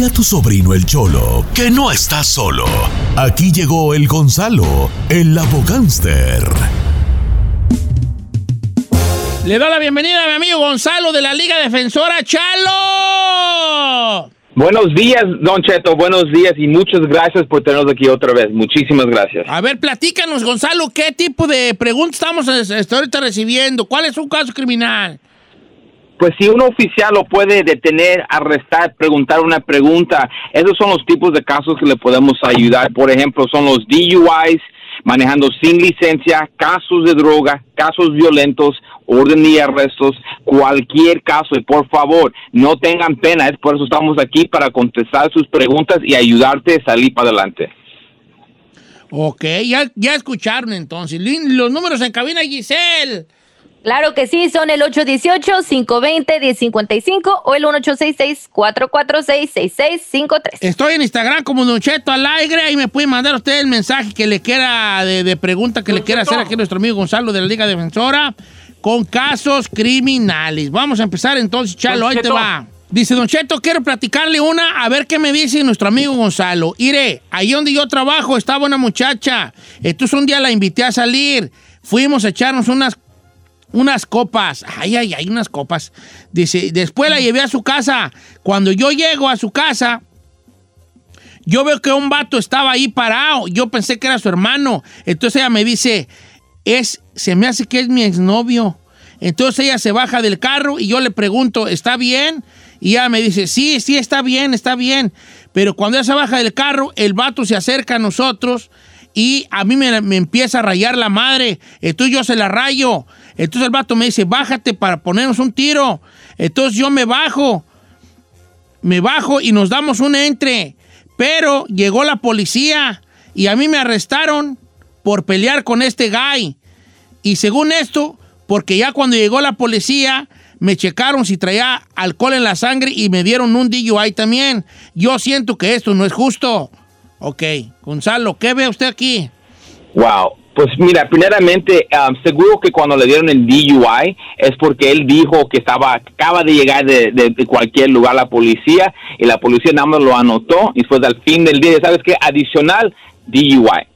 Dile a tu sobrino el Cholo que no está solo. Aquí llegó el Gonzalo, el abogánster. Le doy la bienvenida a mi amigo Gonzalo de la Liga Defensora Chalo. Buenos días, Don Cheto, buenos días y muchas gracias por tenernos aquí otra vez. Muchísimas gracias. A ver, platícanos, Gonzalo, ¿qué tipo de preguntas estamos este, ahorita recibiendo? ¿Cuál es un caso criminal? Pues si un oficial lo puede detener, arrestar, preguntar una pregunta, esos son los tipos de casos que le podemos ayudar. Por ejemplo, son los DUIs, manejando sin licencia, casos de droga, casos violentos, orden y arrestos, cualquier caso. Y por favor, no tengan pena, es por eso estamos aquí para contestar sus preguntas y ayudarte a salir para adelante. Ok, ya, ya escucharon entonces. Los números en cabina, Giselle. Claro que sí, son el 818-520-1055 o el 1866-446-6653. Estoy en Instagram como Don Cheto Alegre y me puede mandar usted el mensaje que le quiera, de, pregunta que le quiera hacer aquí a nuestro amigo Gonzalo de la Liga Defensora con casos criminales. Vamos a empezar entonces, Chalo, ahí te va. Dice Don Cheto, quiero platicarle una, a ver qué me dice nuestro amigo Gonzalo. Iré, ahí donde yo trabajo estaba una muchacha. Entonces un día la invité a salir. Fuimos a echarnos unas unas copas. Ay, ay, ay, unas copas. Dice, después la llevé a su casa. Cuando yo llego a su casa, yo veo que un vato estaba ahí parado. Yo pensé que era su hermano. Entonces ella me dice, es, se me hace que es mi exnovio. Entonces ella se baja del carro y yo le pregunto, ¿está bien? Y ella me dice, sí, sí, está bien, está bien. Pero cuando ella se baja del carro, el vato se acerca a nosotros y a mí me, me empieza a rayar la madre. Entonces yo se la rayo. Entonces el vato me dice, bájate para ponernos un tiro. Entonces yo me bajo, me bajo y nos damos un entre. Pero llegó la policía y a mí me arrestaron por pelear con este guy. Y según esto, porque ya cuando llegó la policía, me checaron si traía alcohol en la sangre y me dieron un DUI también. Yo siento que esto no es justo. Ok, Gonzalo, ¿qué ve usted aquí? Wow, pues mira, primeramente, um, seguro que cuando le dieron el DUI es porque él dijo que estaba, acaba de llegar de, cualquier lugar la policía y la policía nada más lo anotó y fue al fin del día, ¿sabes qué? Adicional, DUI.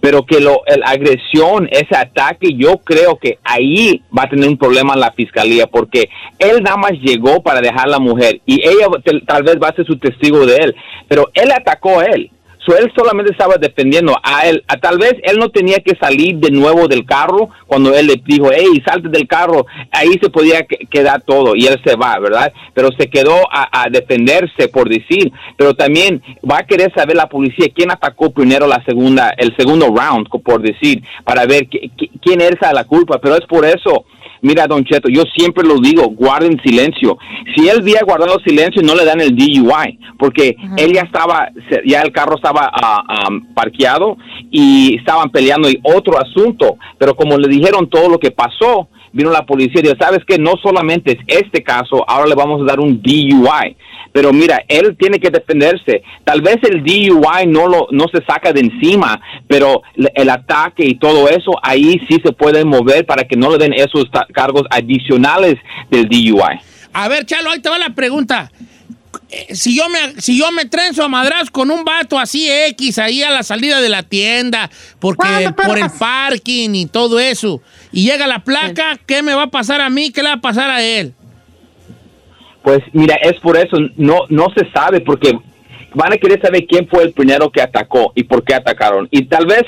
Pero que lo, la agresión, ese ataque, yo creo que ahí va a tener un problema la fiscalía porque él nada más llegó para dejar a la mujer y ella tal vez va a ser su testigo de él, pero él atacó a él So, él solamente estaba defendiendo a él. A, tal vez él no tenía que salir de nuevo del carro cuando él le dijo, hey, salte del carro. Ahí se podía quedar todo y él se va, ¿verdad? Pero se quedó a, defenderse, por decir. Pero también va a querer saber la policía quién atacó primero la segunda, el segundo round, por decir, para ver quién es la culpa. Pero es por eso Mira, Don Cheto, yo siempre lo digo, guarden silencio. Si él había guardado silencio, no le dan el DUI, porque él ya estaba, ya el carro estaba uh, parqueado y estaban peleando y otro asunto. Pero como le dijeron todo lo que pasó, vino la policía y dijo, ¿sabes qué? No solamente es este caso, ahora le vamos a dar un DUI. Pero mira, él tiene que defenderse. Tal vez el DUI no lo no se saca de encima, pero el ataque y todo eso ahí sí se puede mover para que no le den esos cargos adicionales del DUI. A ver, Chalo, ahí te va la pregunta. Eh, si yo me si yo me trenzo a madras con un vato así X ahí a la salida de la tienda, porque por el parking y todo eso, y llega la placa, ¿qué me va a pasar a mí? ¿Qué le va a pasar a él? Pues mira, es por eso, no, no se sabe porque van a querer saber quién fue el primero que atacó y por qué atacaron. Y tal vez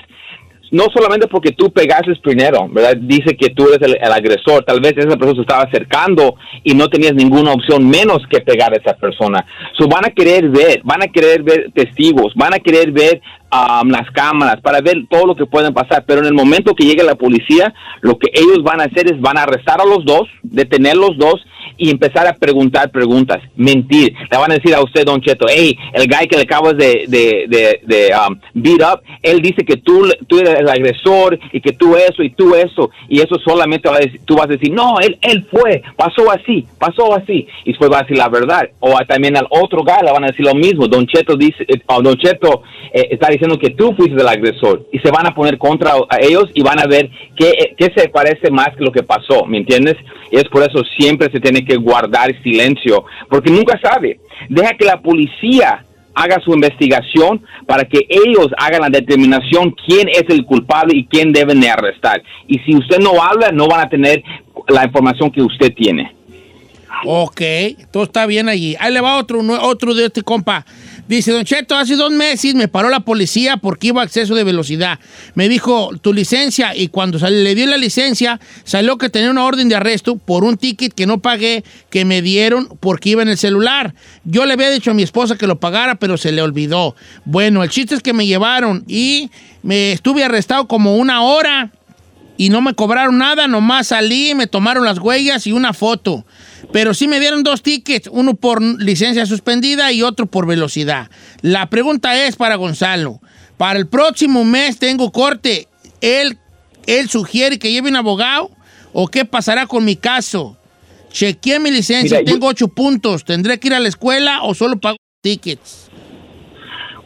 no solamente porque tú pegaste primero, ¿verdad? Dice que tú eres el, agresor. Tal vez esa persona se estaba acercando y no tenías ninguna opción menos que pegar a esa persona. So van a querer ver, van a querer ver testigos, van a querer ver um, las cámaras para ver todo lo que pueden pasar. Pero en el momento que llegue la policía, lo que ellos van a hacer es van a arrestar a los dos, detener los dos y empezar a preguntar preguntas, mentir. Le van a decir a usted, Don Cheto, hey, el guy que le acabas de, de, de, um, beat up, él dice que tú, tú eres el agresor y que tú eso y tú eso. Y eso solamente va a decir, tú vas a decir, no, él, él fue, pasó así, pasó así. Y después va a decir la verdad. O también al otro guy le van a decir lo mismo. Don Cheto dice, eh, Don Cheto eh, está diciendo diciendo que tú fuiste el agresor y se van a poner contra a ellos y van a ver qué, qué se parece más que lo que pasó, ¿me entiendes? Y es por eso siempre se tiene que guardar silencio, porque nunca sabe. Deja que la policía haga su investigación para que ellos hagan la determinación quién es el culpable y quién deben de arrestar. Y si usted no habla, no van a tener la información que usted tiene. Ok, todo está bien allí. Ahí le va otro, otro de este compa. Dice, Don Cheto, hace dos meses me paró la policía porque iba a exceso de velocidad. Me dijo, tu licencia, y cuando le dio la licencia, salió que tenía una orden de arresto por un ticket que no pagué, que me dieron porque iba en el celular. Yo le había dicho a mi esposa que lo pagara, pero se le olvidó. Bueno, el chiste es que me llevaron y me estuve arrestado como una hora y no me cobraron nada, nomás salí, me tomaron las huellas y una foto. Pero sí me dieron dos tickets, uno por licencia suspendida y otro por velocidad. La pregunta es para Gonzalo. Para el próximo mes tengo corte. ¿Él, él sugiere que lleve un abogado? ¿O qué pasará con mi caso? Chequeé mi licencia, tengo ocho puntos. ¿Tendré que ir a la escuela o solo pago tickets?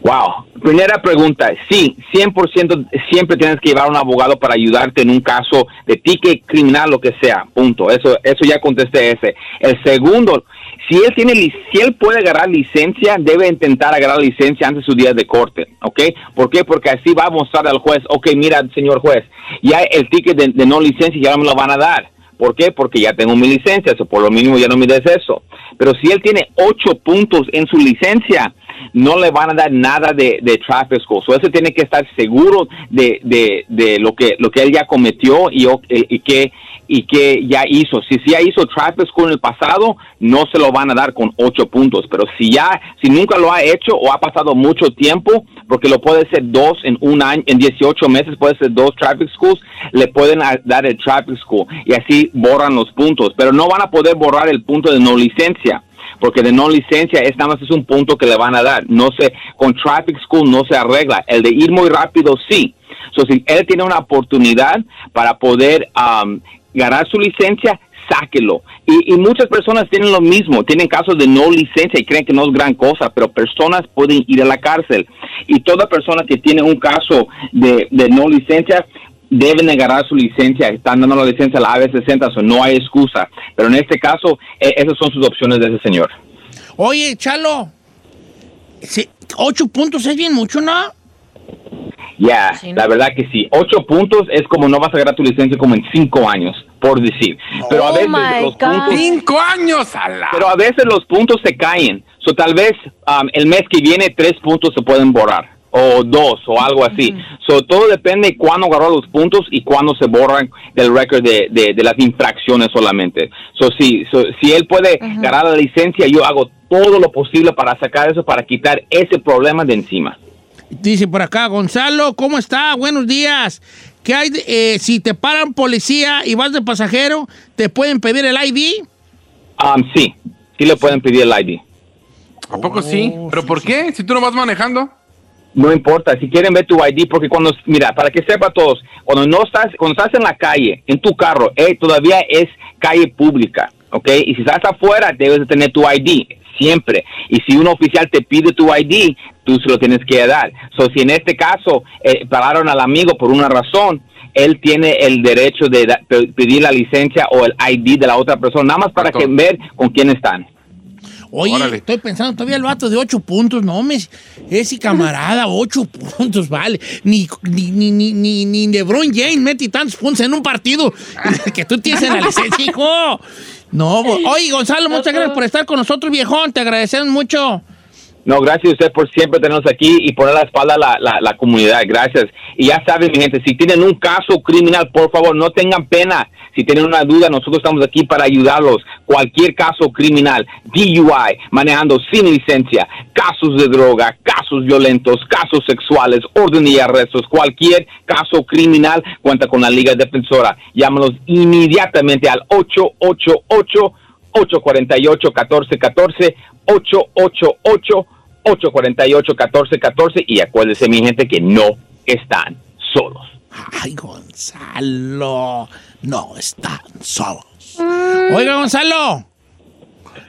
Wow. Primera pregunta. Sí, 100% siempre tienes que llevar a un abogado para ayudarte en un caso de ticket criminal, lo que sea. Punto. Eso, eso ya contesté ese. El segundo, si él tiene, si él puede agarrar licencia, debe intentar agarrar licencia antes de su día de corte. ¿Ok? ¿Por qué? Porque así va a mostrar al juez, ok, mira, señor juez, ya el ticket de, no licencia ya me lo van a dar. ¿Por qué? Porque ya tengo mi licencia, eso por lo mínimo ya no me des eso. Pero si él tiene ocho puntos en su licencia, no le van a dar nada de, traffic school. So ese tiene que estar seguro de, lo que lo que él ya cometió y, y que ya hizo. Si ya hizo traffic school en el pasado, no se lo van a dar con ocho puntos. Pero si ya, si nunca lo ha hecho o ha pasado mucho tiempo, porque lo puede ser dos en un año, en 18 meses puede ser dos traffic schools, le pueden dar el traffic school y así borran los puntos. Pero no van a poder borrar el punto de no licencia porque de no licencia es nada más es un punto que le van a dar. No se, con Traffic School no se arregla. El de ir muy rápido sí. So, si él tiene una oportunidad para poder um, ganar su licencia, sáquelo. Y, y, muchas personas tienen lo mismo, tienen casos de no licencia y creen que no es gran cosa, pero personas pueden ir a la cárcel. Y toda persona que tiene un caso de, de no licencia deben agarrar su licencia, están dando la licencia a la AB60, o no hay excusa. Pero en este caso, e, esas son sus opciones de ese señor. Oye, Chalo, ocho puntos es bien mucho, ¿no? Ya, la verdad que sí. Ocho puntos es como no vas a agarrar tu licencia como en cinco años, por decir. Pero a oh veces los puntos. ¡Cinco años! Pero a veces los puntos se caen. So, tal vez um, el mes que viene tres puntos se pueden borrar o dos o algo así. so, todo depende de cuándo agarró los puntos y cuándo se borran del récord de, de, las infracciones solamente. So, sí, si él puede ganar la licencia, yo hago todo lo posible para sacar eso, para quitar ese problema de encima. Dice por acá, Gonzalo, ¿cómo está? Buenos días. ¿Qué hay? Eh, si te paran policía y vas de pasajero, ¿te pueden pedir el ID? Um, sí, sí le pueden pedir el ID. ¿A poco sí? Oh, ¿Pero por qué? Si tú no vas manejando. No importa, si quieren ver tu ID, porque cuando, mira, para que sepa todos, cuando no estás, cuando estás en la calle, en tu carro, eh, todavía es calle pública, ¿ok? Y si estás afuera, debes de tener tu ID, siempre. Y si un oficial te pide tu ID, tú se lo tienes que dar. So, si en este caso eh, pararon al amigo por una razón, él tiene el derecho de pedir la licencia o el ID de la otra persona, nada más para que ver con quién están. Oye, estoy pensando todavía el vato de ocho puntos, no me. Ese camarada, ocho puntos, vale. Ni, ni, ni, ni, ni LeBron James mete tantos puntos en un partido que tú tienes en la licencia, hijo. No, oye, Gonzalo, muchas gracias por estar con nosotros, viejón. Te agradecemos mucho. No, gracias a usted por siempre tenernos aquí y poner la espalda a la, la, comunidad. Gracias. Y ya saben, mi gente, si tienen un caso criminal, por favor, no tengan pena. Si tienen una duda, nosotros estamos aquí para ayudarlos. Cualquier caso criminal, DUI, manejando sin licencia, casos de droga, casos violentos, casos sexuales, orden y arrestos, cualquier caso criminal, cuenta con la Liga Defensora. Llámanos inmediatamente al 888 848 1414 888 848-1414 y acuérdense mi gente que no están solos. Ay, Gonzalo, no están solos. Oiga, Gonzalo,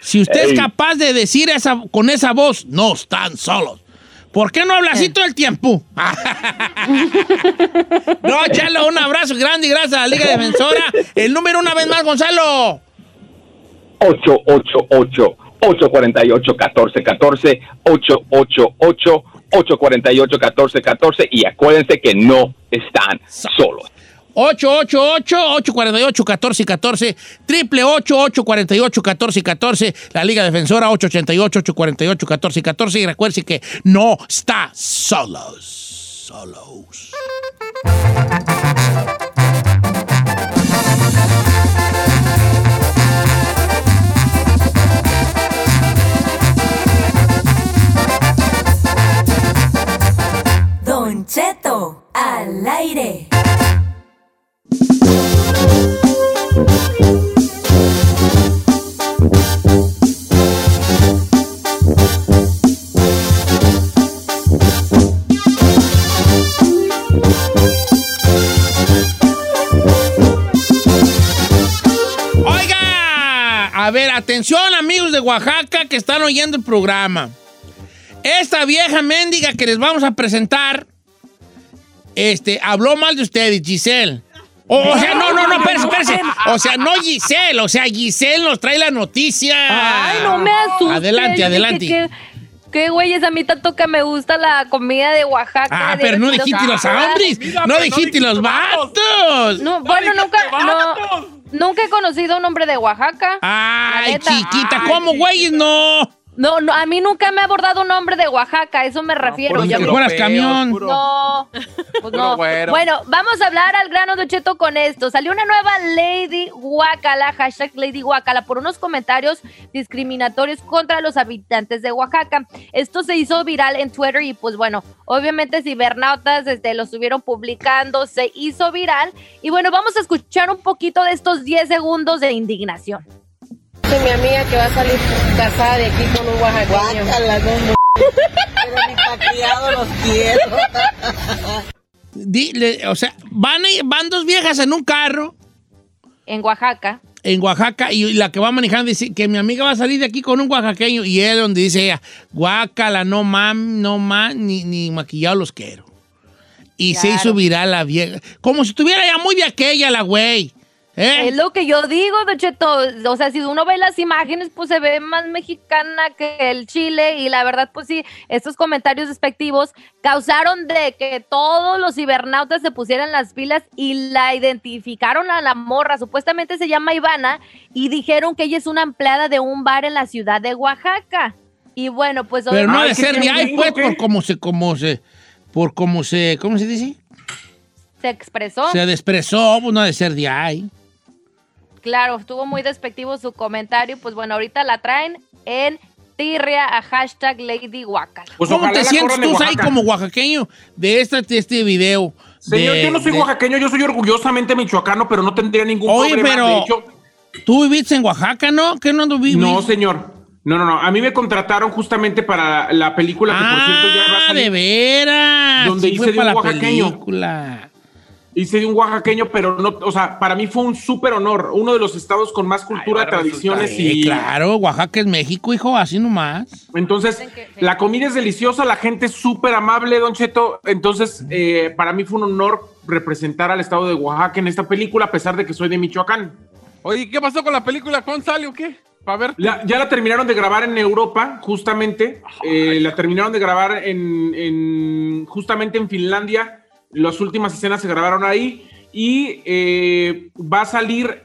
si usted es capaz de decir esa, con esa voz, no están solos. ¿Por qué no hablas así todo el tiempo? no, Chalo, un abrazo grande y gracias a la Liga Defensora. El número una vez más, Gonzalo. 888 848 1414 888 848 1414 y acuérdense que no están solos. 888-848-1414, triple 888-848-1414, la Liga Defensora 888-848-1414 y recuerden que no está solos. Solos. Don Cheto, al aire. Oiga, a ver, atención amigos de Oaxaca que están oyendo el programa. Esta vieja mendiga que les vamos a presentar, este, habló mal de ustedes, Giselle. O, o sea, no, no, no, espérese, espérese. O sea, no Giselle, o sea, Giselle nos trae la noticia. Ay, no me asustes. Adelante, adelante. que- Qué güeyes, a mí tanto que me gusta la comida de Oaxaca. Ah, de pero no dijiste los hombres, no dijiste los vatos. No, bueno, nunca, no, nunca he conocido un hombre de Oaxaca. Ay, chiquita, ¿cómo, güeyes? No. No, no, a mí nunca me ha abordado un hombre de Oaxaca, a eso me refiero. me- fueras camión. No, pues no. güero. Bueno, vamos a hablar al grano de Cheto con esto. Salió una nueva Lady Guacala, hashtag Lady Guacala, por unos comentarios discriminatorios contra los habitantes de Oaxaca. Esto se hizo viral en Twitter y pues bueno, obviamente cibernautas este, lo estuvieron publicando, se hizo viral. Y bueno, vamos a escuchar un poquito de estos 10 segundos de indignación. Dice mi amiga que va a salir casada de aquí con un oaxaqueño. Pero ni pa' criado los quiero. Dile, o sea, van, a- van dos viejas en un carro En Oaxaca. en Oaxaca y la que va manejando dice que mi amiga va a salir de aquí con un oaxaqueño y él donde dice ella, guácala, no mam, no mam, ni, ni maquillado los quiero. Y se Claro. hizo viral la vieja. Como si estuviera ya muy de aquella la güey. ¿Eh? Es lo que yo digo, Don Cheto. O sea, si uno ve las imágenes, pues se ve más mexicana que el Chile. Y la verdad, pues sí, estos comentarios despectivos causaron de que todos los cibernautas se pusieran las pilas y la identificaron a la morra. Supuestamente se llama Ivana y dijeron que ella es una empleada de un bar en la ciudad de Oaxaca. Y bueno, pues Pero no de ¿qué ser de ahí, pues, por cómo se, cómo se, por cómo se, ¿cómo se dice? se expresó. Se expresó, pues no de ser de ahí. Claro, estuvo muy despectivo su comentario. Pues bueno, ahorita la traen en tirria a hashtag Lady. Pues ¿Cómo te sientes tú ahí como oaxaqueño de este, de este video? Señor, de- yo no soy de- oaxaqueño, yo soy orgullosamente michoacano, pero no tendría ningún Oye, problema. pero- De hecho, ¿Tú viviste en Oaxaca, no? ¿Qué no viví? no, señor. No, no, no. A mí me contrataron justamente para la película que, por cierto, ya va a Ah, salir. de veras. Donde Sí hice fue de un la oaxaqueño. película. Hice de un oaxaqueño, pero no, o sea, para mí fue un súper honor. Uno de los estados con más cultura, Ay, a tradiciones y. claro, Oaxaca es México, hijo, así nomás. Entonces, la comida es deliciosa, la gente es súper amable, Don Cheto. Entonces, eh, para mí fue un honor representar al estado de Oaxaca en esta película, a pesar de que soy de Michoacán. Oye, ¿qué pasó con la película? ¿Cuándo sale o qué? Para ver. La- ya la terminaron de grabar en Europa, justamente. Eh, la terminaron de grabar en, en- justamente en Finlandia. Las últimas escenas se grabaron ahí. Y eh, va a salir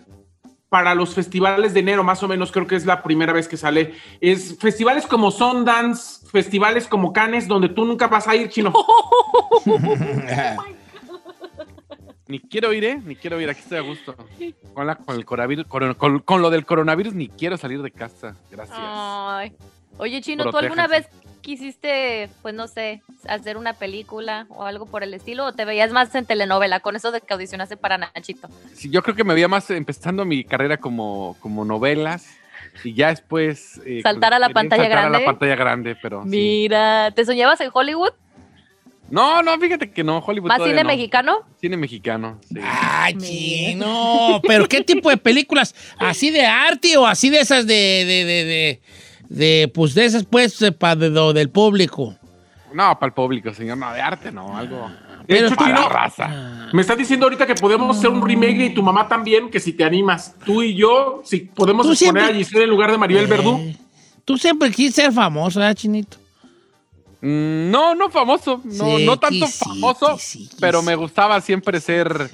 para los festivales de enero, más o menos, creo que es la primera vez que sale. Es festivales como Sundance, festivales como Cannes, donde tú nunca vas a ir, chino. Ni quiero ir, ¿eh? Ni quiero ir. Aquí estoy a gusto. Con, la- con el coronavirus, con, con- con lo del coronavirus, ni quiero salir de casa. Gracias. Ay. Oye, Chino, ¿tú alguna vez quisiste, pues no sé, hacer una película o algo por el estilo? ¿O te veías más en telenovela con eso de que audicionaste para Nachito? Sí, yo creo que me veía más empezando mi carrera como, como novelas y ya después... eh, Saltar a la pantalla saltar a grande. la pantalla grande, pero sí. Mira, ¿te soñabas en Hollywood? No, no, fíjate que no, Hollywood ¿Más cine no. mexicano? Cine mexicano, sí. Ay, chino. ¿Pero qué tipo de películas? ¿Así de arte o así de esas de, de, de, de, de, pues de esas pues de, pa- de lo del público? No, para el público, señor, no, de arte, no, algo. De Pero hecho, Para Chino, raza. me estás diciendo ahorita que podemos hacer un remake y tu mamá también, que si te animas, tú y yo, si podemos Tú exponer siempre- a Giselle en lugar de Maribel Verdú. Eh, Tú siempre quisiste ser famoso, ¿verdad, Chinito? Mm, no, no famoso, no, Sí, no tanto famoso, sí, pero me gustaba siempre ser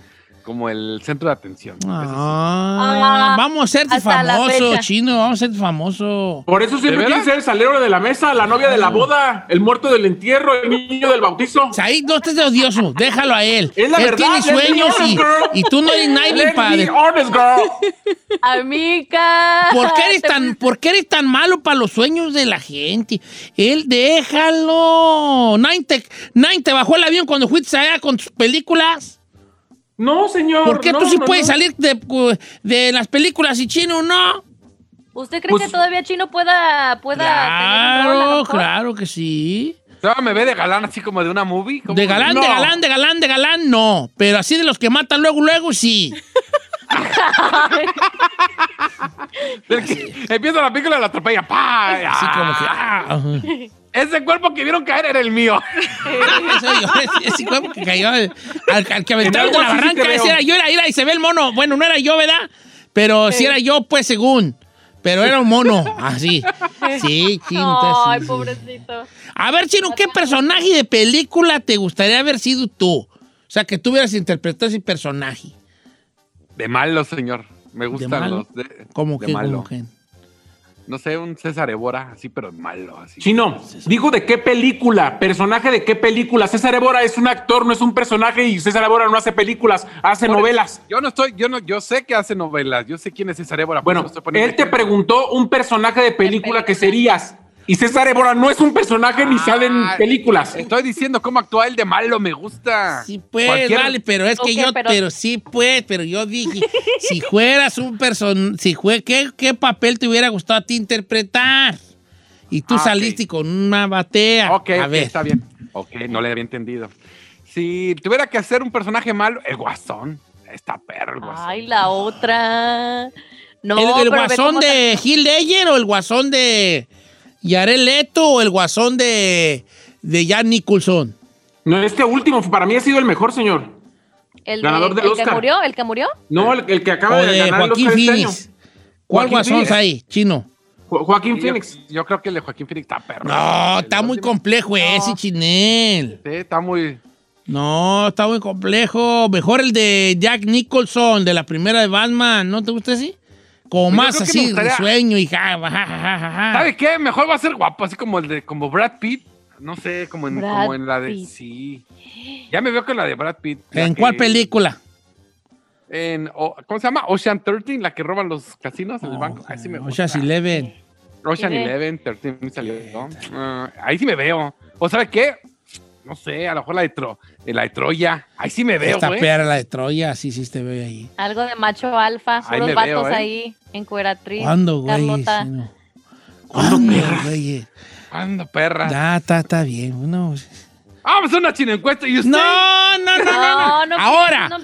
como el centro de atención. Ah, Ah, vamos a la famoso, chino, vamos a hacerte famoso. Por eso siempre ¿De quiere veras? ser el salero de la mesa, la novia de la boda, el muerto del entierro, el niño del bautizo. Said, no estés de odioso, déjalo a él. Es la él verdad, tiene sueños y, tú no eres nadie me honest, girl. Amiga. ¿Por qué, eres tan, ¿Por qué eres tan malo para los sueños de la gente? Él, déjalo. Nadie te, nadie te bajó el avión cuando fuiste allá con tus películas. No, señor. ¿Por qué no, tú sí no, puedes no. salir de, de las películas y chino no? ¿Usted cree Pues- que todavía Chino pueda, pueda tener un rol, Claro, mejor? claro que sí. Todavía me ve de galán así como de una movie. De galán, No. de galán, de galán, de galán, no. Pero así de los que matan luego, luego, sí. Empieza la película y la atropella. ¡pah! Así como que... Ese cuerpo que vieron caer era el mío. Yo, ese- ese cuerpo que cayó al, al que aventaron de la sí barranca, te ese era yo, era, era, y se ve el mono. Bueno, no era yo, ¿verdad? Pero sí era yo, pues, según. Pero era un mono, así. Sí, chino. Ay, sí, sí. pobrecito. A ver, Chino, ¿qué personaje de película te gustaría haber sido tú? O sea, que tú hubieras interpretado ese personaje. De malo, señor. Me gustan malo? los de, ¿Cómo de que? malo. ¿Cómo que? No sé, un César Évora, así, pero malo, así. Chino, dijo de qué película, personaje de qué película. César Évora es un actor, no es un personaje y César Évora no hace películas, hace Por- novelas. Yo no estoy, yo no, yo sé que hace novelas, yo sé quién es César Évora. Bueno, estoy él te preguntó un personaje de película que serías. Y César Évora no es un personaje ni sale en Ah, películas. Estoy diciendo cómo actúa el de malo, me gusta. Sí, pues, Cualquier- vale, pero es que yo, pero... pero- sí, pues, pero yo dije, si fueras un person, si fue, ¿qué, ¿qué papel te hubiera gustado a ti interpretar? Y tú Ah, saliste con una batea. Ok, a ok, ver. está bien. Ok, no le había entendido. Si tuviera que hacer un personaje malo, el guasón. Está perro el guasón. Ay, la otra. No, ¿El, el guasón de Gil Ledger o el guasón de Yarel Leto o el guasón de, de Jan Nicholson? No, este último para mí ha sido el mejor, señor. El, ganador de- del el que Oscar. murió, el que murió. No, el, el que acaba O de, de ganar el Joaquín Oscar este año. ¿Cuál Joaquín guasón Phoenix. ahí, chino? Jo- Joaquín Yo- Phoenix. Yo, creo que el de Joaquín Phoenix está perro. No, El está muy último. complejo ese, chinel. Sí, está muy. No, está muy complejo. Mejor el de Jack Nicholson, de la primera de Batman. ¿No te gusta así? Como Pues yo más así, gustaría- sueño y ja, ja, ja, ja, ja, ja. ¿Sabe qué? Mejor va a ser guapo, así como el de como Brad Pitt. No sé, como en, como en la de. Pitt. Sí. Ya me veo con la de Brad Pitt. ¿En que- cuál película? En, ¿Cómo se llama? Ocean 13, la que roban los casinos en el banco. Ahí sí me gusta. Ocean's Eleven. Ocean Sí. 11, 13 me salió. ¿no? Ah, ahí sí me veo. ¿O sabe qué? No sé, a lo mejor la de, Tro- eh, la de Troya. Ahí sí me veo, Esta güey. perra, la de Troya, sí, sí te veo ahí. Algo de macho alfa, Ahí puros vatos veo, ¿eh? ahí, en cueratriz. ¿Cuándo, güey? Carlota. Sí, no. ¿Cuándo, güey? ¿Cuándo, perra? Ya, está, está bien. No, Vamos a hacer una china encuesta y usted. no, no, no. no, No, no Ahora, no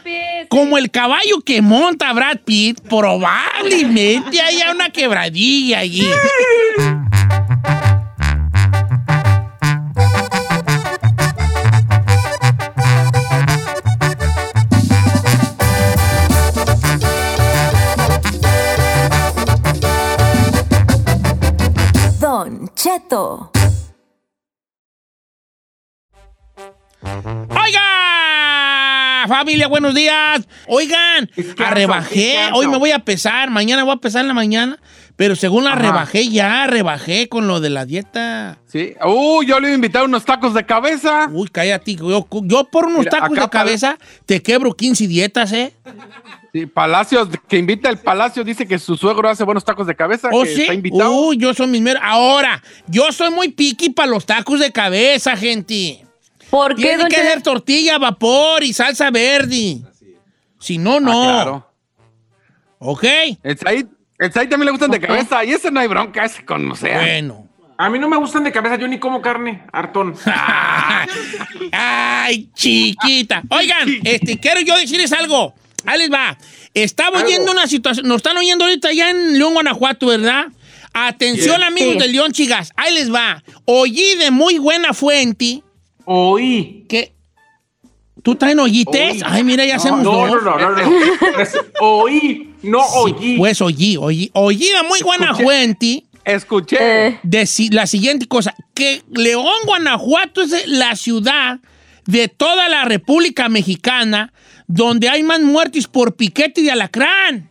como el caballo que monta Brad Pitt, probablemente haya una quebradilla allí. Cheto. ¡Oiga! Familia, buenos días. Oigan, arrebajé. Hoy me voy a pesar. Mañana voy a pesar en la mañana. Pero según la Ajá. rebajé ya, rebajé con lo de la dieta. Sí. Uh, yo le iba a invitar unos tacos de cabeza. Uy, cállate. Yo, yo por unos Mira, tacos de cabeza te quebro 15 dietas, ¿eh? Sí, Palacios, que invita el Palacio, dice que su suegro hace buenos tacos de cabeza. ¿Oh, que sí? está invitado. Uy, yo soy mis meros. Ahora, yo soy muy piqui para los tacos de cabeza, gente. ¿Por qué, Tiene que ser tortilla, vapor y salsa verde. Si no, no. Ah, claro. ¿Ok? El Said, el también le gustan de cabeza. Y ese no hay bronca, ese con, o sea. Bueno. A mí no me gustan de cabeza, yo ni como carne, hartón. Ay, chiquita. Oigan, este, quiero yo decirles algo. Ahí les va. Estaba Algo. oyendo una situación. Nos están oyendo ahorita ya en León, Guanajuato, ¿verdad? Atención, Yes. amigos Sí. de León, chicas. Ahí les va. Oí de muy buena fuente Oí. ¿Qué? ¿Tú también oyites? Oí. Ay, mira, ya hacemos No, dos. no, no, no, no. Es- Oí, no Sí, oí. pues oí, oí. Oí a muy buena Escuché. fuente. Escuché. Eh, deci- la siguiente cosa, que León, Guanajuato es la ciudad de toda la República Mexicana donde hay más muertes por piquete de alacrán.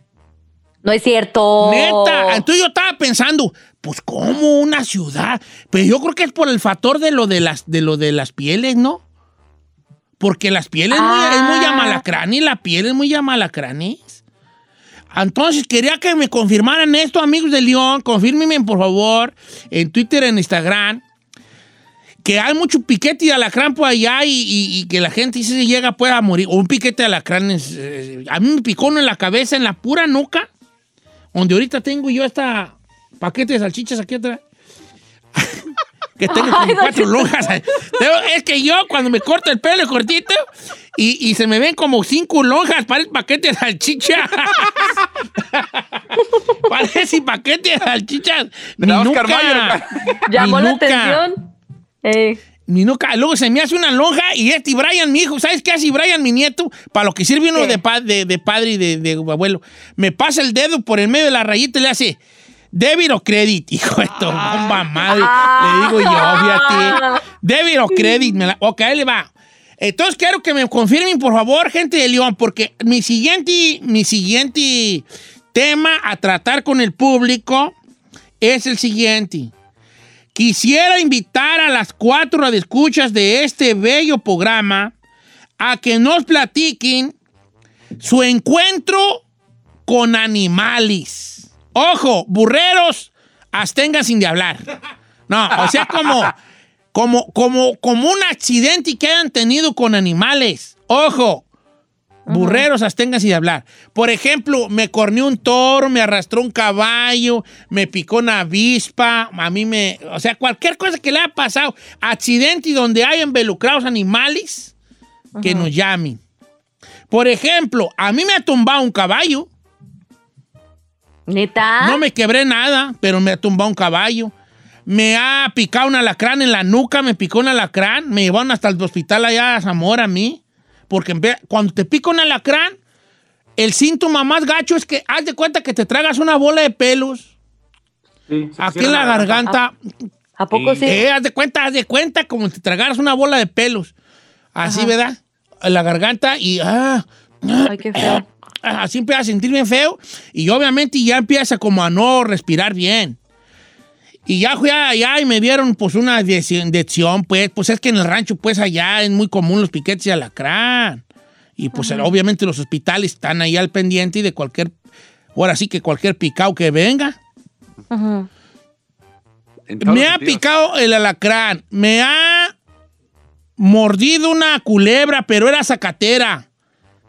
no es cierto. Neta. Entonces yo estaba pensando, pues ¿cómo una ciudad? Pero yo creo que es por el factor de lo de las, de lo de las pieles, ¿no? Porque las pieles muy- es muy Ah. amalacrán y la piel es muy amalacranes. Entonces quería que me confirmaran esto, amigos de León. Confírmenme, por favor, en Twitter, en Instagram, que hay mucho piquete de alacrán por allá y, y- y que la gente si se llega pueda morir. O un piquete de alacrán. es, eh, a mí me picó uno en la cabeza, en la pura nuca, donde ahorita tengo yo esta paquete de salchichas aquí atrás. que tengo como cuatro lonjas. Es que yo cuando me corto el pelo cortito y, y se me ven como cinco lonjas, parece paquete de salchicha. parece paquete de salchichas. Oscar nuca, Mayer. Llamó mi la nuca, atención. Eh, Mi nuca. Luego se me hace una lonja y este y Brian, mi hijo, ¿sabes qué hace Brian, mi nieto? Para lo que sirve uno ¿Qué? de, pa- de, de padre y de, de abuelo. Me pasa el dedo por el medio de la rayita y le hace... Débit o credit, hijo de tu bomba madre. Le digo yo, fíjate. Débit o credit. Me la- ok, ahí le va. Entonces quiero que me confirmen, por favor, gente de León, porque mi siguiente, mi siguiente tema a tratar con el público es el siguiente. Quisiera invitar a las cuatro radioescuchas de este bello programa a que nos platiquen su encuentro con animales. Ojo, burreros, abstengan sin de hablar. No, o sea, como, como, como, como un accidente que hayan tenido con animales. Ojo, burreros, abstengan sin de hablar. Por ejemplo, me corneó un toro, me arrastró un caballo, me picó una avispa, a mí me... O sea, cualquier cosa que le haya pasado, accidente y donde hay involucrados animales, que nos llamen. Por ejemplo, a mí me ha tumbado un caballo. ¿Neta? No me quebré nada, pero me ha tumbado un caballo. Me ha picado un alacrán en la nuca, me picó un alacrán. Me llevaron hasta el hospital allá a Zamora a mí. Porque cuando te pica un alacrán, el síntoma más gacho es que haz de cuenta que te tragas una bola de pelos Sí, aquí en la garganta. ¿A poco sí? Eh, haz de cuenta, haz de cuenta como si te tragaras una bola de pelos. Así, Ajá. ¿verdad? En la garganta y... Ah, Ay, qué feo. Así empieza a sentir bien feo y obviamente ya empieza como a no respirar bien. Y ya fui allá y me dieron pues una inyección, pues, pues es que en el rancho pues allá es muy común los piquetes de alacrán. Y pues obviamente los hospitales están ahí al pendiente y de cualquier, ahora sí que cualquier picado que venga. Me ha sentidos. picado el alacrán, me ha mordido una culebra, pero era zacatera.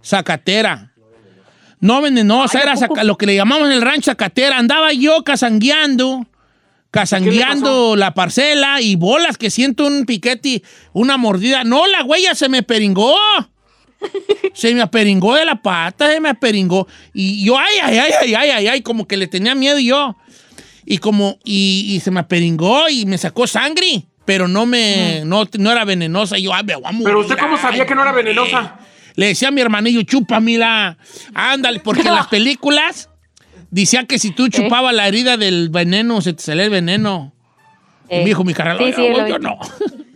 Zacatera. No venenosa, Ay, ¿a era saca- lo que le llamamos en el rancho zacatera. Andaba yo casangueando, casangueando la parcela y bolas que siento un piquete, una mordida. No, la huella se me peringó. Se me aperingó de la pata, se me aperingó. Y yo, ay, ay, ay, ay, ay, ay, ay, como que le tenía miedo yo. Y como, y, y se me aperingó y me sacó sangre, pero no me, no, no era venenosa. Y yo, ay, me voy a morir. Pero usted cómo ay, sabía que no era venenosa. Le decía a mi hermanillo, chúpamela. Ándale, porque en las películas decían que si tú chupabas la herida del veneno, se te salía el veneno. Y Eh, me dijo mi carnal, Sí, sí, "Oiga, lo güey, yo vi. no.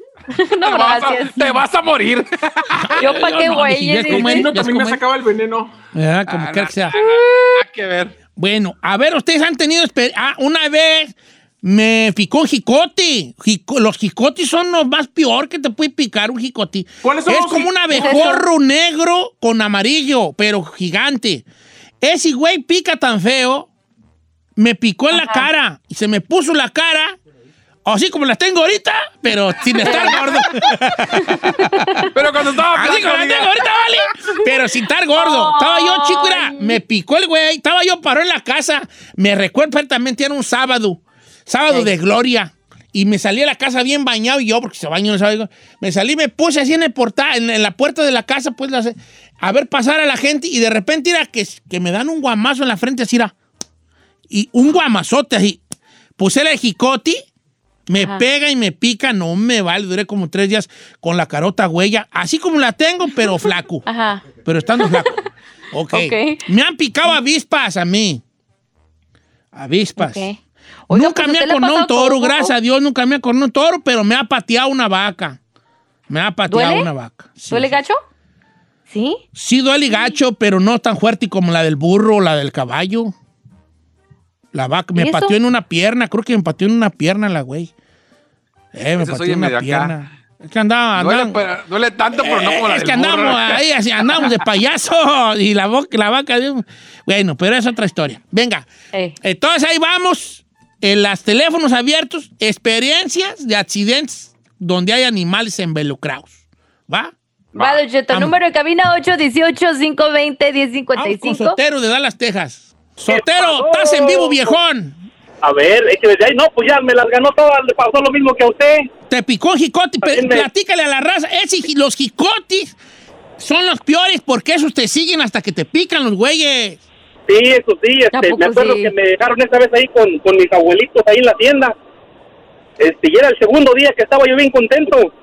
No, Te vas, a, te vas a morir. Yo pa' Yo qué, no, güey. como El es también me sacaba el veneno. Ah, como Ah, quiera no, que sea. Nada que ver. Bueno, a ver, ustedes han tenido Ah, una vez me picó un jicote. Jico- los jicotes son los más peor que te puede picar un jicote. ¿Cuáles son Es como un abejorro negro con amarillo, pero gigante. Ese güey pica tan feo, me picó en la cara y se me puso la cara, así como la tengo ahorita, pero sin estar gordo. Pero cuando estaba Así flaco, como la diga, tengo ahorita, vale. Pero sin estar gordo. Estaba yo, chico, era, me picó el güey. Estaba yo paró en la casa. Me recuerdo perfectamente, era un sábado. Sábado de gloria. Y me salí a la casa bien bañado y yo, porque se bañó, no sabe. Me salí, me puse así en el portal, en, en la puerta de la casa, pues, a ver pasar a la gente. Y de repente era que, que me dan un guamazo en la frente, así era. Y un guamazote así. Puse el jicote, Me Ajá. pega y me pica, no me vale. Duré como tres días con la carota huella, así como la tengo, pero flaco. Ajá. Pero estando flaco. Ok. Ok. Me han picado avispas a mí. Avispas. Ok. Oiga, nunca pues, me ¿a ha usted le ha cornado un toro, todo? gracias a Dios, nunca me ha cornado un toro, pero me ha pateado una vaca. Me ha pateado ¿Duele? una vaca. Sí. ¿Duele gacho? ¿Sí? Sí duele gacho, pero no tan fuerte como la del burro o la del caballo. La vaca me pateó en una pierna, creo que me pateó en una pierna la güey. Eh, me pateó en una acá. pierna. Es que andaba, Duele, andaba- pero- duele tanto, pero no como la es del que andamos burro. ahí, así, andamos de payaso y la, boca, la vaca. de- Bueno, pero es otra historia. Venga, Eh. entonces ahí vamos. En los teléfonos abiertos, experiencias de accidentes donde hay animales involucrados. ¿Va? Va, Don Cheto, número de cabina Vamos con 818-520-1055. Sotero de Dallas, Texas. Sotero, estás en vivo, viejón. A ver, es que desde ahí no, pues ya me las ganó todas, le pasó lo mismo que a usted. Te picó un jicote, me- platícale a la raza. Ese los jicotes son los peores porque esos te siguen hasta que te pican los güeyes. Sí, eso sí, ¿A este, me acuerdo sí? que me dejaron esa vez ahí con, con mis abuelitos ahí en la tienda. Este, y era el segundo día que estaba yo bien contento.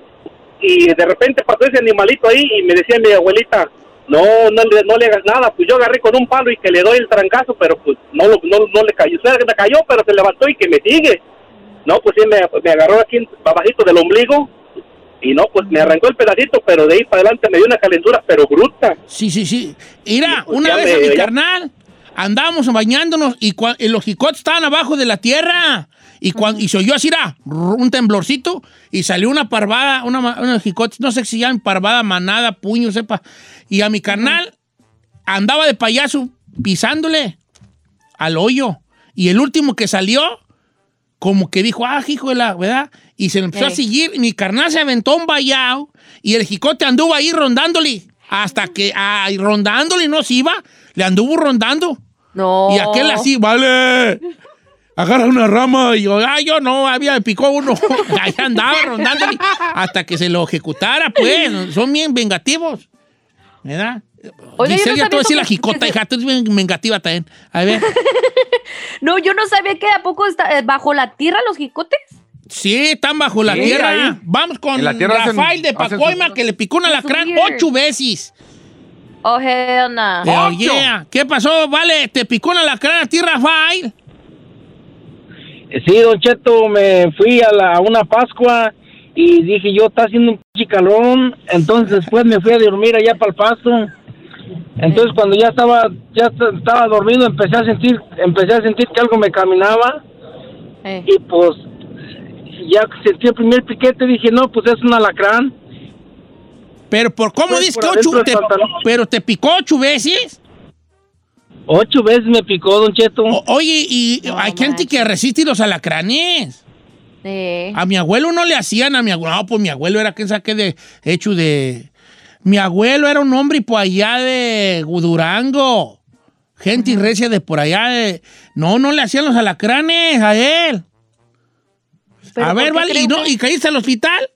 Y de repente pasó ese animalito ahí y me decía mi abuelita, no, no le, no le hagas nada. Pues yo agarré con un palo y que le doy el trancazo, pero pues no, lo- no, no le cayó. Que me cayó, pero se levantó y que me sigue. No, pues sí, me, me agarró aquí abajito del ombligo. Y no, pues me arrancó el pedacito, pero de ahí para adelante me dio una calentura, pero bruta. Sí, sí, sí. Mira, pues una vez a me- mi ya- carnal andábamos bañándonos y, y los jicotes estaban abajo de la tierra. Y, cuando, y se oyó así, era un temblorcito y salió una parvada, una, una jicotes, no sé si llaman parvada, manada, puño, sepa. Y a mi carnal andaba de payaso pisándole al hoyo. Y el último que salió, como que dijo, ah, hijo de la, ¿verdad? Y se le empezó a seguir. Mi carnal se aventó un vallado y el jicote anduvo ahí rondándole. Hasta que, ay, rondándole no se iba, le anduvo rondando. No. Y aquel así, vale. Agarra una rama y yo, ah, yo no, había, picó uno. Ahí andaba rondándole hasta que se lo ejecutara, pues. Son bien vengativos. ¿Verdad? No Giselle, ya te voy a sabía decir la jicota, hija, tú eres bien vengativa también. A ver. No, yo no sabía que a poco está eh, bajo la tierra los jicotes. Sí, están bajo la Sí, tierra. ahí. Vamos con la tierra hacen- Rafael de Pacoima que le picó un alacrán ocho veces. Oh, hell yeah. ¿Qué pasó? Vale, te picó un alacrán a ti, Rafael. Sí, Don Cheto, me fui a, la, a una Pascua y dije yo, está haciendo un pinche calorón. Entonces después me fui a dormir allá para el pasto. Entonces cuando ya estaba ya est- estaba dormido empecé a sentir empecé a sentir que algo me caminaba Eh. y pues ya sentí el primer piquete dije no pues es un alacrán Pero por cómo Pues, dices por que ocho, te- pero te picó ocho veces. ocho veces me picó Don Cheto O- oye, y hay gente que resiste los alacranes. Eh. A mi abuelo no le hacían, a mi abuelo, no, pues mi abuelo era que saqué de, hecho de, mi abuelo era un hombre por allá de Durango, gente y recia de por allá de, no, no le hacían los alacranes a él. ¿Pero A ver, vale, ¿y, no, que- ¿y caíste al hospital?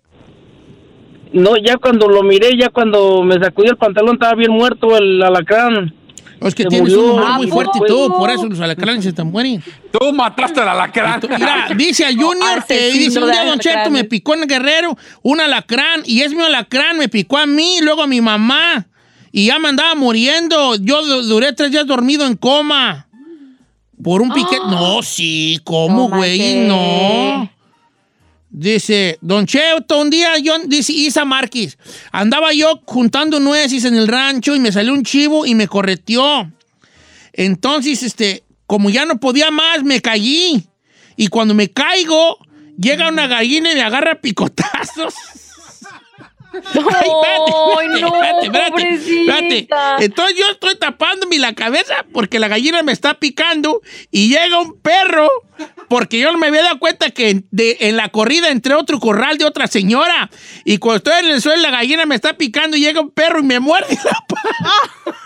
No ya cuando lo miré ya cuando me sacudí el pantalón estaba bien muerto el alacrán O es que Se tienes murió. un humor muy ¿A fuerte y todo, por eso los alacranes se están mueren. Tú mataste al alacrán. Mira, dice a Junior que Asesino dice un día Don Cheto me picó en el guerrero un alacrán y es mi alacrán, me picó a mí, luego a mi mamá y ya me andaba muriendo. Yo du- duré tres días dormido en coma por un piquete. No, sí, ¿cómo, güey? no. Dice, Don Cheto, un día yo, dice Isa Márquez, andaba yo juntando nueces en el rancho y me salió un chivo y me correteó. Entonces, este, como ya no podía más, me caí. Y cuando me caigo, llega una gallina y me agarra a Ay, no, pobrecita. espérate. Entonces yo estoy tapándome la cabeza porque la gallina me está picando y llega un perro porque yo no me había dado cuenta que de- en la corrida entré a otro corral de otra señora y cuando estoy en el suelo la gallina me está picando y llega un perro y me muerde la pata.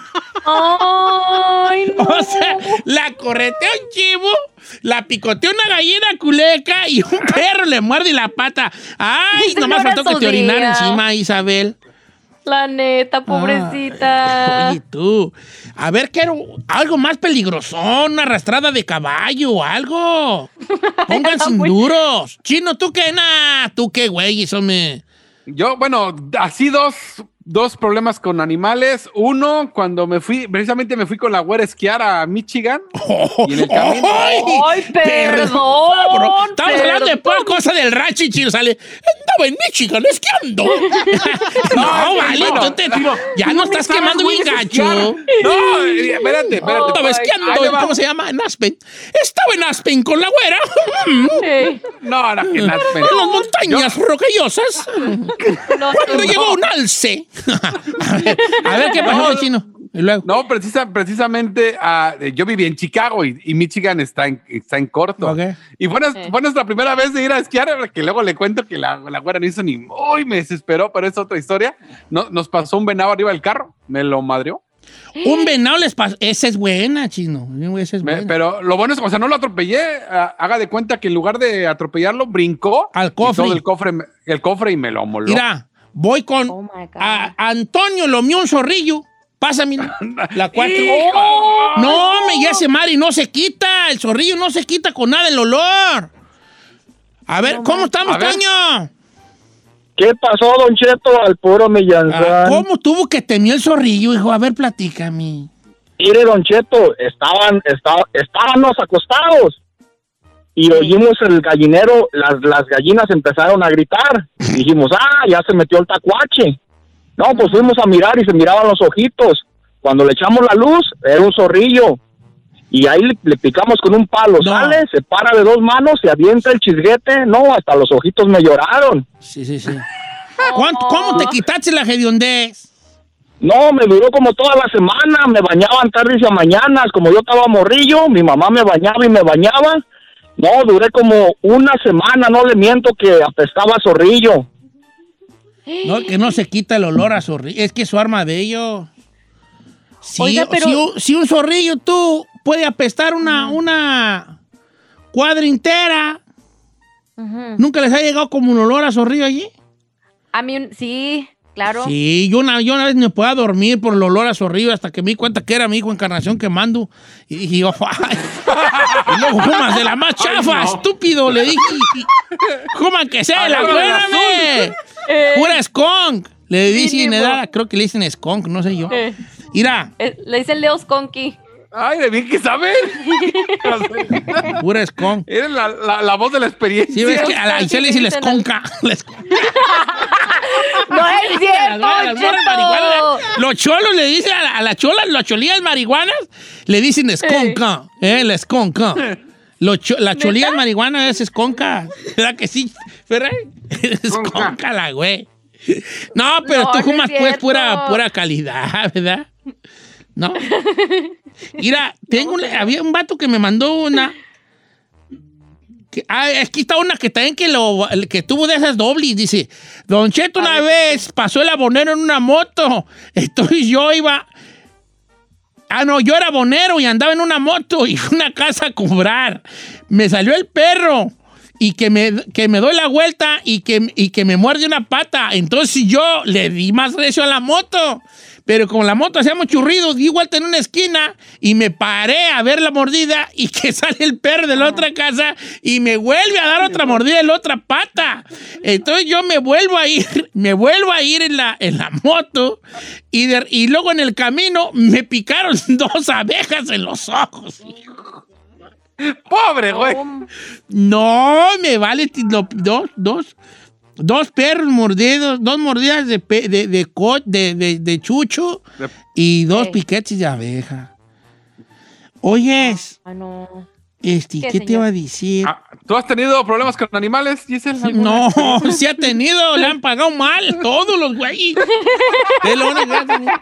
Ay, no. O sea, la corretea un chivo, la picotea una gallina culeca y un perro le muerde la pata. Ay, Señora nomás faltó que te orinara encima, Isabel. La neta, pobrecita. Oye, tú. A ver, quiero algo más peligroso, una arrastrada de caballo o algo. Pónganse duros. Chino, ¿tú qué, na? ¿Tú qué, güey? Eso me... Yo, bueno, así dos, dos problemas con animales. Uno, cuando me fui, precisamente me fui con la güera a esquiar a Michigan. y en el camino. ¡Ay, perdón! Estamos hablando de pura cosa del y chino sale. Andaba en Michigan esquiando. no, vale, bueno, tú te- Chino, ya no no estás quemando bien gacho. esquiar. No, eh, espérate, espérate. Estaba esquiando. ¿cómo se llama? En Aspen. Estaba en Aspen con la güera. Sí. No, no, que nada, en las montañas rocallosas. No, Cuando no. llegó un alce. A, ver, a ver, ¿qué pasó, No. chino? Y luego. No, precisa, precisamente ah, yo viví en Chicago y, y Michigan está en, está en corto. Y fue, nues- fue nuestra primera vez de ir a esquiar, que luego le cuento que la, la güera no hizo ni muy, me desesperó, pero es otra historia. No, nos pasó un venado arriba del carro, me lo madreó. Un venado les pasó. Esa es buena, chino. Esa es Me- buena. pero lo bueno es que, o sea, no lo atropellé. ah, haga de cuenta que en lugar de atropellarlo, brincó Al y cofre. todo el cofre, me- el cofre y me lo moló. Mira, voy con Oh my God. a Antonio Lomión Zorrillo. Pásame la cuatro. Oh, No, me ya se Mari, no se quita. El zorrillo no se quita con nada el olor. A ver, ¿cómo estamos. Toño? ¿Qué pasó, Don Cheto, al puro Ah, Millanzán? ¿Cómo tuvo que temer el zorrillo, hijo? A ver, platícame. Mire, Don Cheto, estaban, esta- estábamos acostados y oímos el gallinero, las, las gallinas empezaron a gritar. Dijimos, ah, ya se metió el tacuache. No, pues fuimos a mirar y se miraban los ojitos. Cuando le echamos la luz, era un zorrillo. Y ahí le, le picamos con un palo. No. Sale, se para de dos manos, se avienta el chisguete. No, hasta los ojitos me lloraron. Sí, sí, sí. ¿Cuánto- ¿Cómo te quitaste la hediondez? No, me duró como toda la semana, me bañaban tardes y a mañanas, como yo estaba morrillo, mi mamá me bañaba y me bañaba. No, duré como una semana, no le miento que apestaba a zorrillo. No, que no se quita el olor a zorrillo. Es que es su arma de ello. Si, Oiga, pero- si un- si un zorrillo tú puede apestar una, una cuadra entera. ¿nunca les ha llegado como un olor a zorrillo allí? A mí, un- sí, claro. Sí, yo una, yo una vez me podía dormir por el olor a zorrillo hasta que me di cuenta que era mi hijo Encarnación quemando. Y dije yo, ¡ay! Y luego, comas de la más chafa, estúpido, le dije. Coman que sea, la acuérdame. Eh, Pura skunk. Le dicen, edad, creo que le dicen skunk, no sé yo. eh, Mira, eh, le dicen Leos Conky. Ay, de bien que saben. pura skunk. Eres la, la, la voz de la experiencia. Sí, ves que a la Isel le dice la esconca. La esconca. No es cierto, Las- las Los cholos le dicen a la, a la chola, las cholillas marihuanas, le dicen esconca. Eh, la esconca. Los cho- las cholillas marihuanas es esconca. ¿Verdad que sí? ¿Verdad? Esconca la güey. No, pero No, tú no es fumas pues cierto. pura, pura calidad, ¿verdad? No. Mira, tengo un- había un vato que me mandó una. que- ah, aquí está una que también que lo que tuvo de esas dobles. Dice: Don Cheto, una vez pasó el abonero en una moto. Entonces yo iba. Ah, no, yo era abonero y andaba en una moto y una casa a cobrar. Me salió el perro y que me, que me doy la vuelta y que, y que me muerde una pata. Entonces yo le di más recio a la moto. Pero como la moto hacía mucho ruido, di vuelta en una esquina y me paré a ver la mordida y que sale el perro de la otra casa y me vuelve a dar otra mordida en la otra pata. Entonces yo me vuelvo a ir, me vuelvo a ir en la, en la moto y, de- y luego en el camino me picaron dos abejas en los ojos. Pobre, güey. No, me vale dos, dos, dos perros mordidos, dos mordidas de, pe- de, de, de, de- de chucho y dos piquetes de abeja. Oyes, Ah, no. este, ¿qué, ¿Qué, te iba a decir? Ah, ¿Tú has tenido problemas con animales, Giselle? No, se ha tenido, le han pagado mal todos los güeyes. Es lo único que ha tenido.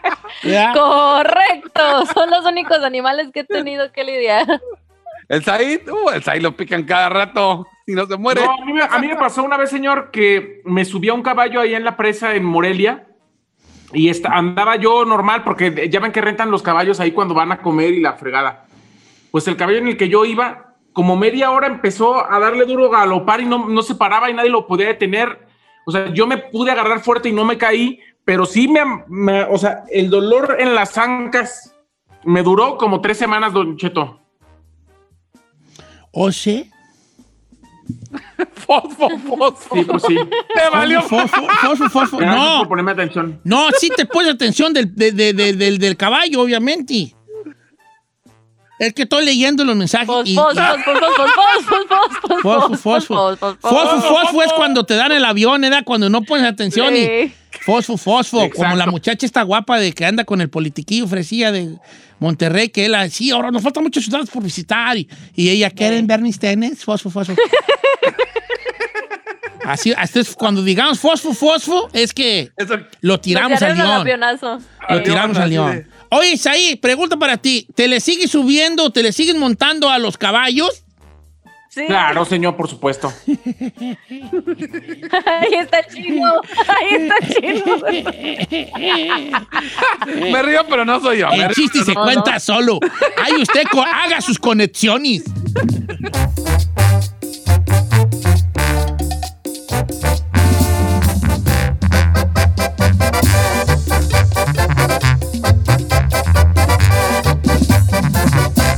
¿Ya? Correcto. Son los únicos animales que he tenido que lidiar. El Said, uh, el Said lo pican cada rato y no se muere. No, a, mí me, a mí me pasó una vez, señor, que me subí a un caballo ahí en la presa en Morelia y esta- andaba yo normal porque ya ven que rentan los caballos ahí cuando van a comer y la fregada. Pues el caballo en el que yo iba, como media hora empezó a darle duro a galopar y no, no se paraba y nadie lo podía detener. O sea, yo me pude agarrar fuerte y no me caí, pero sí me, me- o sea, el dolor en las ancas me duró como tres semanas, Don Cheto. ¿O sí? Fosfo, fosfo. Sí, pues sí. Te valió. Fosfo, fosfo, fosfo. Gracias No, por ponerme atención. no, sí te pones atención del, de- de- de- del, del caballo, obviamente. Es que estoy leyendo los mensajes Fos, y... fos, fos, fos, fos, fos, fos, fos, Fosfo, fos, fosfo. fos, fos, fos. Fosfo, fosfo es cuando te dan el avión, ¿verdad? Cuando no pones atención y... Fosfo, fosfo, Exacto. como la muchacha esta guapa de que anda con el politiquillo fresilla de Monterrey, que él, sí, ahora nos faltan muchas ciudades por visitar. Y, y ella, ¿quieren ver mis tenis? Fosfo, fosfo. Así, así es, cuando digamos fosfo, fosfo, es que Eso, lo tiramos al león. Lo tiramos al león. Oye, Isaí, pregunta para ti. ¿Te le sigues subiendo, te le sigues montando a los caballos? Claro, señor, por supuesto. Ahí está chino. Ahí está chino. Me río, pero no soy yo. El chiste se cuenta solo. Ahí usted haga sus conexiones.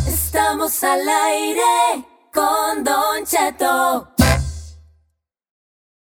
Estamos al aire con Don Cheto.